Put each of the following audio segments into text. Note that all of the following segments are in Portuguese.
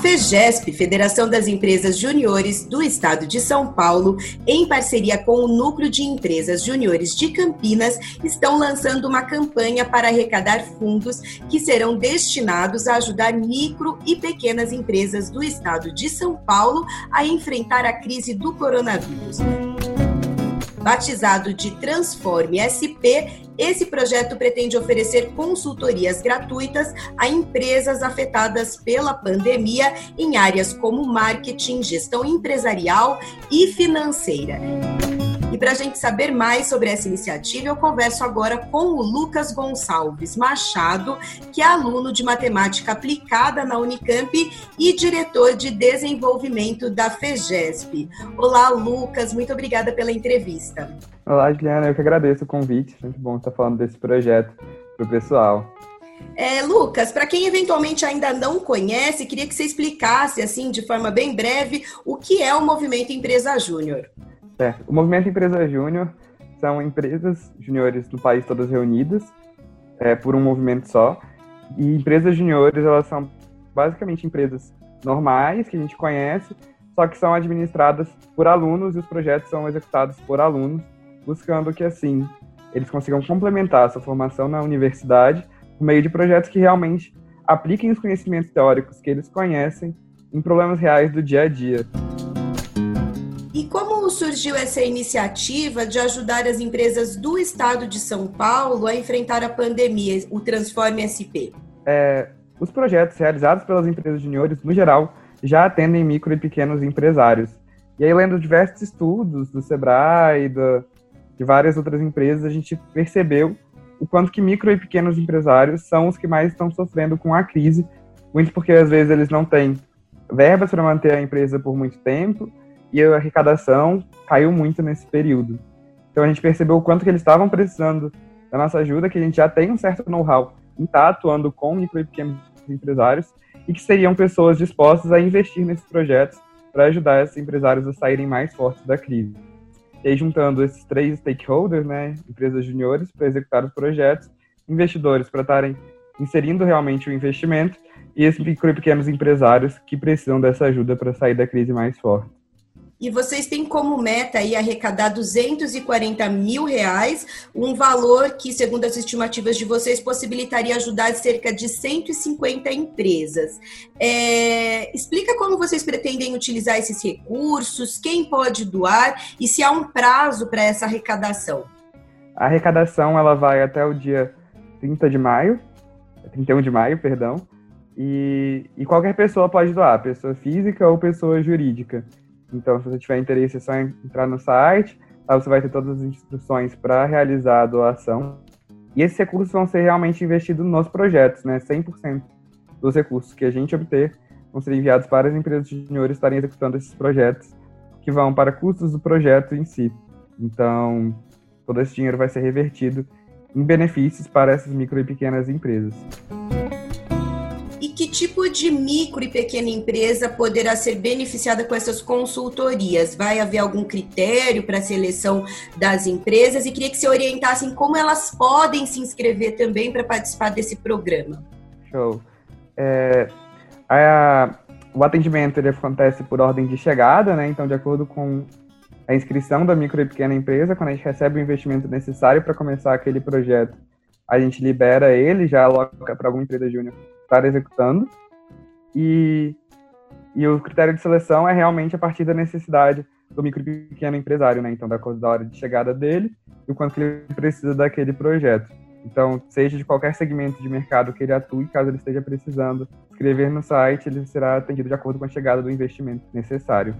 FEGESP, Federação das Empresas Juniores do Estado de São Paulo, em parceria com o Núcleo de Empresas Juniores de Campinas, estão lançando uma campanha para arrecadar fundos que serão destinados a ajudar micro e pequenas empresas do Estado de São Paulo a enfrentar a crise do coronavírus. Batizado de Transforme SP, esse projeto pretende oferecer consultorias gratuitas a empresas afetadas pela pandemia em áreas como marketing, gestão empresarial e financeira. Para a gente saber mais sobre essa iniciativa, eu converso agora com o Lucas Gonçalves Machado, que é aluno de matemática aplicada na Unicamp e diretor de desenvolvimento da FEGESP. Olá, Lucas, muito obrigada pela entrevista. Olá, Juliana, eu que agradeço o convite. Muito bom estar falando desse projeto para o pessoal. É, Lucas, para quem eventualmente ainda não conhece, queria que você explicasse, assim, de forma bem breve, o que é o Movimento Empresa Júnior. O Movimento Empresa Júnior são empresas juniores do país todas reunidas é, por um movimento só. E empresas juniores, elas são basicamente empresas normais que a gente conhece, só que são administradas por alunos e os projetos são executados por alunos, buscando que assim eles consigam complementar a sua formação na universidade por meio de projetos que realmente apliquem os conhecimentos teóricos que eles conhecem em problemas reais do dia a dia. Como surgiu essa iniciativa de ajudar as empresas do estado de São Paulo a enfrentar a pandemia, o Transforme SP? É, os projetos realizados pelas empresas juniores, no geral, já atendem micro e pequenos empresários. E aí, lendo diversos estudos do Sebrae do, de várias outras empresas, a gente percebeu o quanto que micro e pequenos empresários são os que mais estão sofrendo com a crise, muito porque às vezes eles não têm verbas para manter a empresa por muito tempo, e a arrecadação caiu muito nesse período. Então a gente percebeu o quanto que eles estavam precisando da nossa ajuda, que a gente já tem um certo know-how em estar atuando com micro e pequenos empresários e que seriam pessoas dispostas a investir nesses projetos para ajudar esses empresários a saírem mais fortes da crise. E aí, juntando esses três stakeholders, né, empresas juniores para executar os projetos, investidores para estarem inserindo realmente o investimento e esses micro e pequenos empresários que precisam dessa ajuda para sair da crise mais forte e vocês têm como meta aí arrecadar 240 mil reais, um valor que, segundo as estimativas de vocês, possibilitaria ajudar cerca de 150 empresas. É, explica como vocês pretendem utilizar esses recursos, quem pode doar e se há um prazo para essa arrecadação. A arrecadação ela vai até o dia 30 de maio, 31 de maio, perdão, e, e qualquer pessoa pode doar, pessoa física ou pessoa jurídica. Então, se você tiver interesse, é só entrar no site, lá você vai ter todas as instruções para realizar a doação. E esses recursos vão ser realmente investidos nos projetos, né? 100% dos recursos que a gente obter vão ser enviados para as empresas juniores estarem executando esses projetos, que vão para custos do projeto em si. Então, todo esse dinheiro vai ser revertido em benefícios para essas micro e pequenas empresas tipo de micro e pequena empresa poderá ser beneficiada com essas consultorias? Vai haver algum critério para a seleção das empresas? E queria que você orientasse em como elas podem se inscrever também para participar desse programa. Show. É, a, o atendimento ele acontece por ordem de chegada, né? Então, de acordo com a inscrição da micro e pequena empresa, quando a gente recebe o investimento necessário para começar aquele projeto, a gente libera ele, já aloca para alguma empresa júnior estar executando. E, e o critério de seleção é realmente a partir da necessidade do micro e pequeno empresário, né? Então, da, da hora de chegada dele e o quanto ele precisa daquele projeto. Então, seja de qualquer segmento de mercado que ele atue, caso ele esteja precisando escrever no site, ele será atendido de acordo com a chegada do investimento necessário.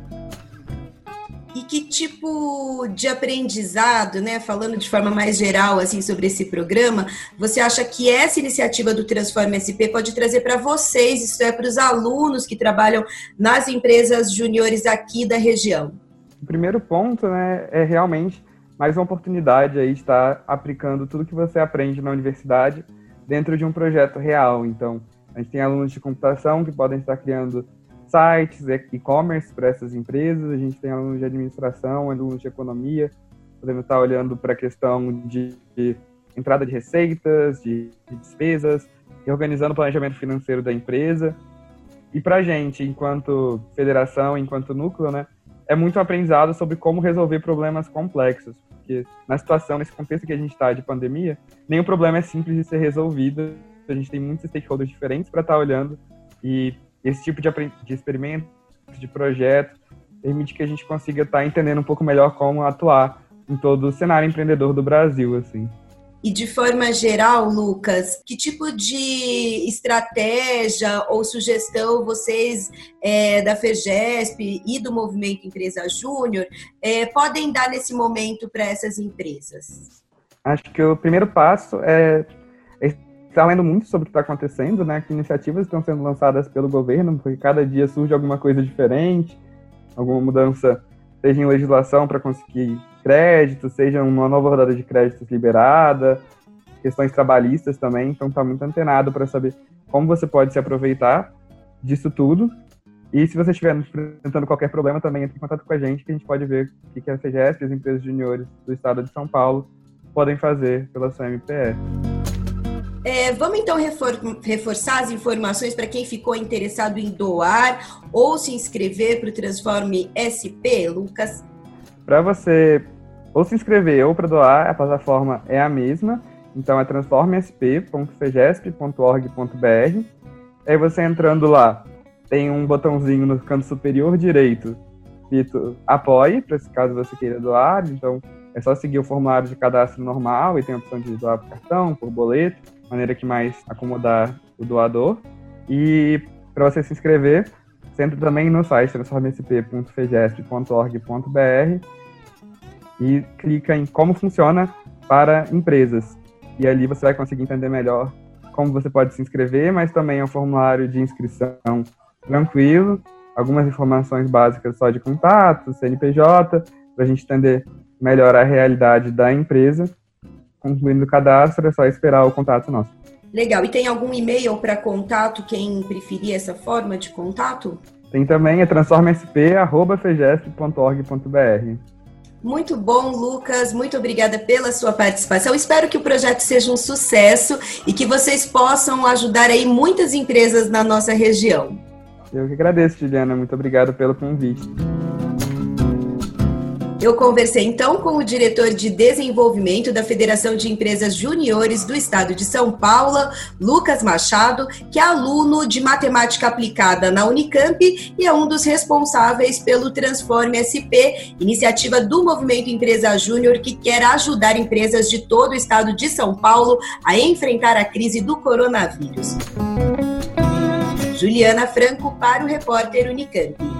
E que tipo de aprendizado, né, falando de forma mais geral assim sobre esse programa, você acha que essa iniciativa do Transforma SP pode trazer para vocês, isso é para os alunos que trabalham nas empresas juniores aqui da região? O primeiro ponto, né, é realmente mais uma oportunidade aí de estar aplicando tudo que você aprende na universidade dentro de um projeto real. Então, a gente tem alunos de computação que podem estar criando sites, e-commerce para essas empresas, a gente tem alunos de administração, alunos de economia, podemos estar olhando para a questão de, entrada de receitas, de, de despesas, e organizando o planejamento financeiro da empresa. E para a gente, enquanto federação, enquanto núcleo, né, é muito aprendizado sobre como resolver problemas complexos. Porque na situação, nesse contexto que a gente está de pandemia, nenhum problema é simples de ser resolvido. A gente tem muitos stakeholders diferentes para estar tá olhando e esse tipo de, de experimento, de projeto, permite que a gente consiga estar tá entendendo um pouco melhor como atuar em todo o cenário empreendedor do Brasil, assim. E de forma geral, Lucas, que tipo de estratégia ou sugestão vocês é, da FEGESP e do Movimento Empresa Júnior é, podem dar nesse momento para essas empresas? Acho que o primeiro passo é, estar lendo muito sobre o que está acontecendo, né? Que iniciativas estão sendo lançadas pelo governo, porque cada dia surge alguma coisa diferente, alguma mudança, seja em legislação para conseguir crédito, seja uma nova rodada de créditos liberada, questões trabalhistas também, então está muito antenado para saber como você pode se aproveitar disso tudo. E se você estiver enfrentando qualquer problema, também entre em contato com a gente, que a gente pode ver o que a CGS e as empresas juniores do estado de São Paulo podem fazer pela sua MPE. É, vamos então refor reforçar as informações para quem ficou interessado em doar ou se inscrever para o Transforme SP, Lucas? Para você ou se inscrever ou para doar, a plataforma é a mesma. Então é transformesp.fegesp.org.br. Aí você entrando lá, tem um botãozinho no canto superior direito, escrito apoie, para caso você queira doar. Então é só seguir o formulário de cadastro normal e tem a opção de doar por cartão, por boleto, maneira que mais acomodar o doador. E para você se inscrever, entra também no site transformesp.fegesp.org.br e clica em como funciona para empresas. E ali você vai conseguir entender melhor como você pode se inscrever, mas também é um formulário de inscrição tranquilo, algumas informações básicas só de contato, CNPJ, para a gente entender melhor a realidade da empresa. Concluindo o cadastro, é só esperar o contato nosso. Legal. E tem algum e-mail para contato, quem preferir essa forma de contato? Tem também, é transformasp.fegesp.org.br. Muito bom, Lucas. Muito obrigada pela sua participação. Espero que o projeto seja um sucesso e que vocês possam ajudar aí muitas empresas na nossa região. Eu que agradeço, Juliana. Muito obrigado pelo convite. Eu conversei então com o diretor de desenvolvimento da Federação de Empresas Juniores do Estado de São Paulo, Lucas Machado, que é aluno de matemática aplicada na Unicamp e é um dos responsáveis pelo Transforme SP, iniciativa do Movimento Empresa Júnior que quer ajudar empresas de todo o estado de São Paulo a enfrentar a crise do coronavírus. Juliana Franco para o repórter Unicamp.